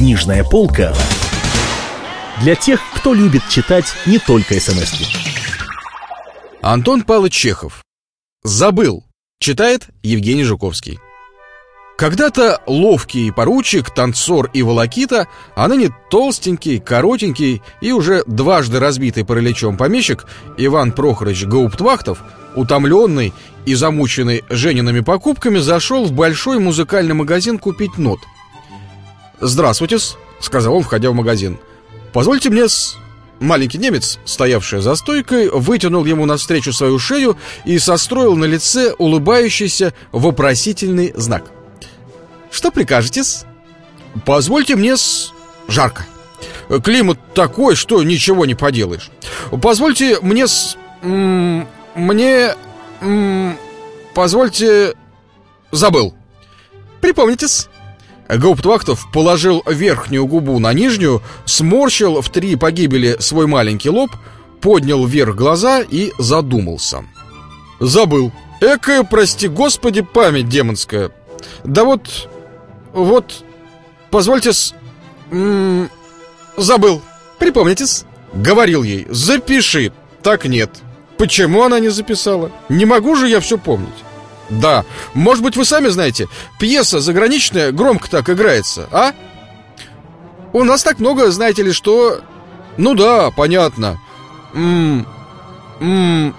Книжная полка для тех, кто любит читать не только смс -ки. Антон Павлович Чехов «Забыл» Читает Евгений Жуковский когда-то ловкий поручик, танцор и волокита, а ныне толстенький, коротенький и уже дважды разбитый параличом помещик Иван Прохорович Гауптвахтов, утомленный и замученный Жениными покупками, зашел в большой музыкальный магазин купить нот. «Здравствуйте-с», — сказал он, входя в магазин. «Позвольте мне с...» Маленький немец, стоявший за стойкой, вытянул ему навстречу свою шею и состроил на лице улыбающийся вопросительный знак — что прикажете-с? Позвольте мне с... Жарко. Климат такой, что ничего не поделаешь. Позвольте мне с... Мне... Позвольте... Забыл. Припомните-с. Гауптвахтов положил верхнюю губу на нижнюю, сморщил в три погибели свой маленький лоб, поднял вверх глаза и задумался. Забыл. Экая, прости господи, память демонская. Да вот вот, позвольте с... М -м, забыл. Припомните-с. Говорил ей, запиши. Так нет. Почему она не записала? Не могу же я все помнить. Да, может быть, вы сами знаете, пьеса заграничная громко так играется, а? У нас так много, знаете ли, что... Ну да, понятно. М -м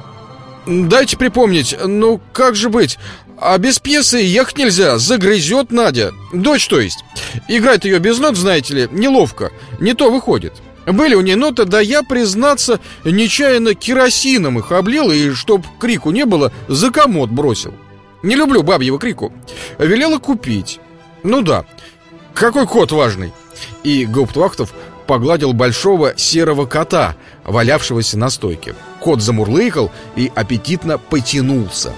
-м дайте припомнить, ну как же быть? А без пьесы ехать нельзя, загрызет Надя. Дочь, то есть. Играть ее без нот, знаете ли, неловко. Не то выходит. Были у ней ноты, да я, признаться, нечаянно керосином их облил И, чтоб крику не было, за комод бросил Не люблю бабьего крику Велела купить Ну да, какой кот важный И Гауптвахтов погладил большого серого кота, валявшегося на стойке Кот замурлыкал и аппетитно потянулся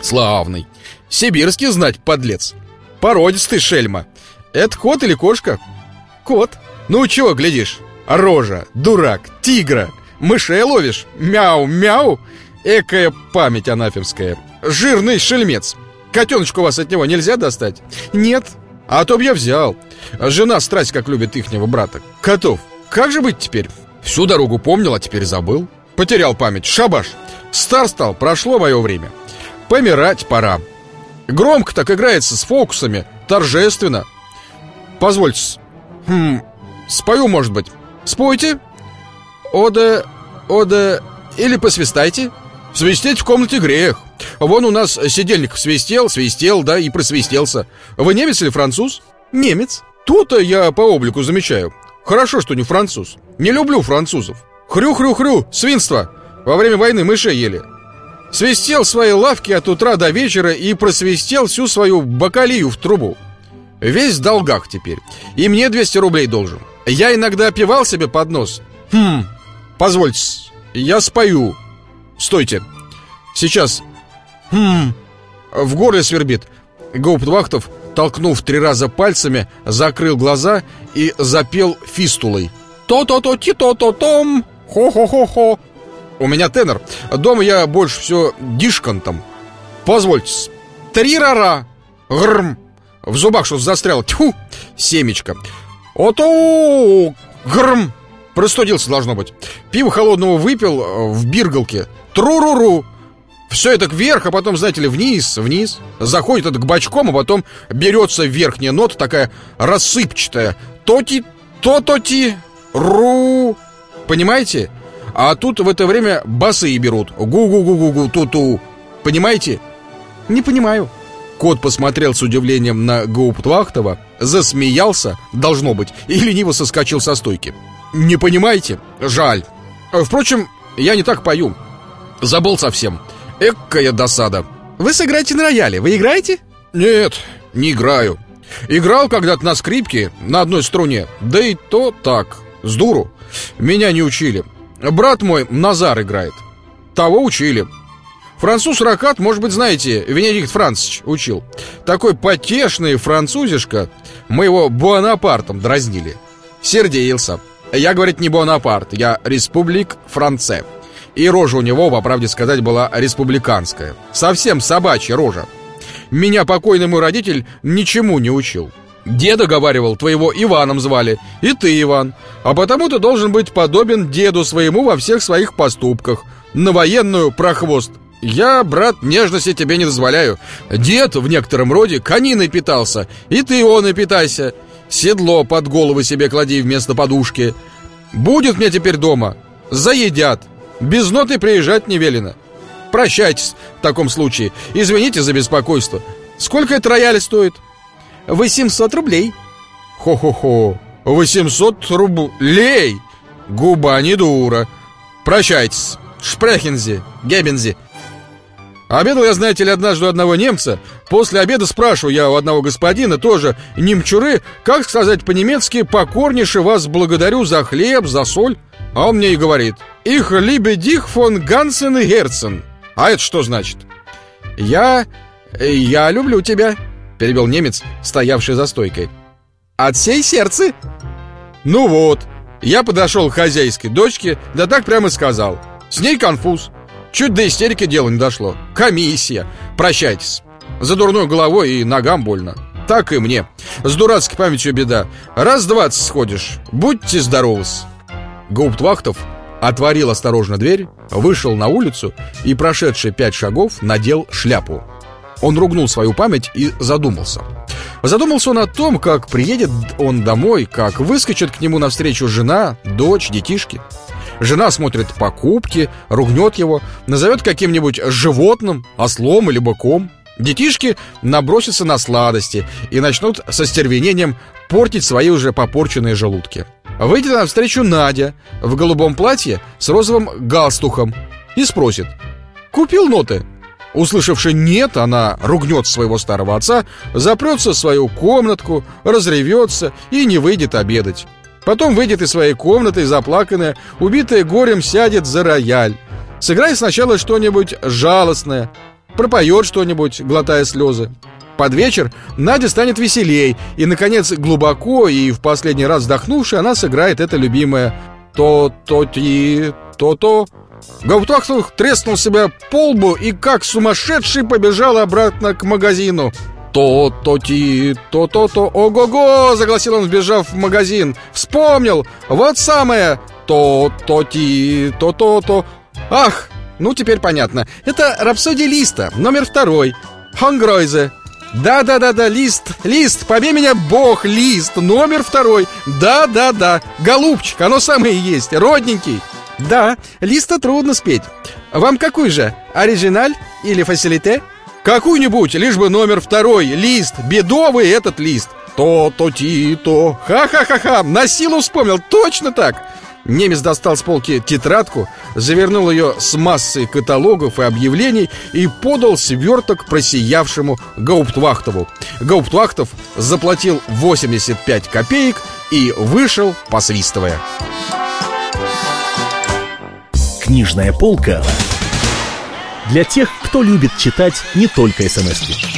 Славный. Сибирский знать, подлец. Породистый шельма. Это кот или кошка? Кот. Ну чего глядишь? Рожа, дурак, тигра. Мышей ловишь? Мяу-мяу. Экая память анафемская. Жирный шельмец. Котеночку вас от него нельзя достать? Нет. А то б я взял. Жена страсть как любит ихнего брата. Котов. Как же быть теперь? Всю дорогу помнил, а теперь забыл. Потерял память. Шабаш. Стар стал, прошло мое время. Помирать пора. Громко так играется с фокусами, торжественно. Позвольте. Хм, спою, может быть. Спойте. Ода, ода, или посвистайте. Свистеть в комнате грех. Вон у нас сидельник свистел, свистел, да, и просвистелся. Вы немец или француз? Немец. То-то я по облику замечаю. Хорошо, что не француз. Не люблю французов. Хрю-хрю-хрю, свинство. Во время войны мышей ели. Свистел свои лавки от утра до вечера и просвистел всю свою бакалию в трубу. Весь в долгах теперь. И мне 200 рублей должен. Я иногда опивал себе под нос. Хм, позвольте, я спою. Стойте. Сейчас. Хм, в горле свербит. Гауптвахтов, толкнув три раза пальцами, закрыл глаза и запел фистулой. То-то-то-ти-то-то-том, хо-хо-хо-хо. У меня тенор. Дома я больше все дишкантом. Позвольте. Три-ра-ра. Грм. В зубах что застрял. Тьфу. Семечко. Ото. Грм. Простудился, должно быть. Пиво холодного выпил э, в биргалке. Тру-ру-ру. Все это вверх, а потом, знаете ли, вниз, вниз. Заходит это к бочком, а потом берется верхняя нота такая рассыпчатая. Тоти, то-тоти, ру. Понимаете? А тут в это время басы и берут. Гу-гу-гу-гу-гу, ту-ту. Понимаете? Не понимаю. Кот посмотрел с удивлением на Гауптвахтова, засмеялся, должно быть, и лениво соскочил со стойки. Не понимаете? Жаль. Впрочем, я не так пою. Забыл совсем. Эккая досада. Вы сыграете на рояле. Вы играете? Нет, не играю. Играл когда-то на скрипке на одной струне. Да и то так, с дуру. Меня не учили. Брат мой Назар играет. Того учили. Француз Ракат, может быть, знаете, Венедикт Францич учил. Такой потешный французишка. Мы его Буанапартом дразнили. Сердеился. Я, говорит, не Буанапарт, я Республик Франце. И рожа у него, по правде сказать, была республиканская. Совсем собачья рожа. Меня покойный мой родитель ничему не учил. Деда, говаривал, твоего Иваном звали И ты, Иван А потому ты должен быть подобен деду своему во всех своих поступках На военную прохвост я, брат, нежности тебе не дозволяю Дед в некотором роде кониной питался И ты он и питайся Седло под голову себе клади вместо подушки. Будет мне теперь дома. Заедят. Без ноты приезжать не велено. Прощайтесь в таком случае. Извините за беспокойство. Сколько это рояль стоит? 800 рублей. Хо-хо-хо. 800 рублей. Губа не дура Прощайтесь. Шпрехензи, Гебензи Обедал я, знаете ли, однажды у одного немца. После обеда спрашиваю я у одного господина, тоже немчуры Как сказать по-немецки «покорнейше вас благодарю за хлеб, за соль» А он мне и говорит «Их либе дих фон Гансен и Герцен» А это что значит? «Я... я люблю тебя», — перебил немец, стоявший за стойкой. «От всей сердца?» Ну вот, я подошел к хозяйской дочке, да так прямо сказал. С ней конфуз Чуть до истерики дело не дошло. Комиссия. Прощайтесь. За дурной головой и ногам больно. Так и мне. С дурацкой памятью беда. Раз двадцать сходишь. Будьте здоровы. Гауптвахтов отворил осторожно дверь, вышел на улицу и, прошедший пять шагов, надел шляпу. Он ругнул свою память и задумался. Задумался он о том, как приедет он домой, как выскочит к нему навстречу жена, дочь, детишки. Жена смотрит покупки, ругнет его, назовет каким-нибудь животным, ослом или быком. Детишки набросятся на сладости и начнут со стервенением портить свои уже попорченные желудки. Выйдет навстречу Надя в голубом платье с розовым галстухом и спросит «Купил ноты?» Услышавши «нет», она ругнет своего старого отца, запрется в свою комнатку, разревется и не выйдет обедать. Потом выйдет из своей комнаты, заплаканная, убитая горем, сядет за рояль. Сыграй сначала что-нибудь жалостное, пропоет что-нибудь, глотая слезы. Под вечер Надя станет веселей, и, наконец, глубоко и в последний раз вздохнувши, она сыграет это любимое «то-то-ти, то-то». Гауптвахтунг треснул себя по лбу и, как сумасшедший, побежал обратно к магазину – то-то-ти, то-то-то, ого-го, загласил он, вбежав в магазин. Вспомнил, вот самое, то-то-ти, то-то-то. Ах, ну теперь понятно. Это рапсодия Листа, номер второй. Хонгройзе. Да-да-да-да, Лист, Лист, побей меня бог, Лист, номер второй. Да-да-да, голубчик, оно самое есть, родненький. Да, Листа трудно спеть. Вам какой же, оригиналь или фасилите? Какую-нибудь, лишь бы номер второй, лист, бедовый этот лист. То-то-ти-то. Ха-ха-ха-ха, на силу вспомнил, точно так. Немец достал с полки тетрадку, завернул ее с массой каталогов и объявлений и подал сверток просиявшему Гауптвахтову. Гауптвахтов заплатил 85 копеек и вышел, посвистывая. Книжная полка для тех, кто любит читать не только смс -ки.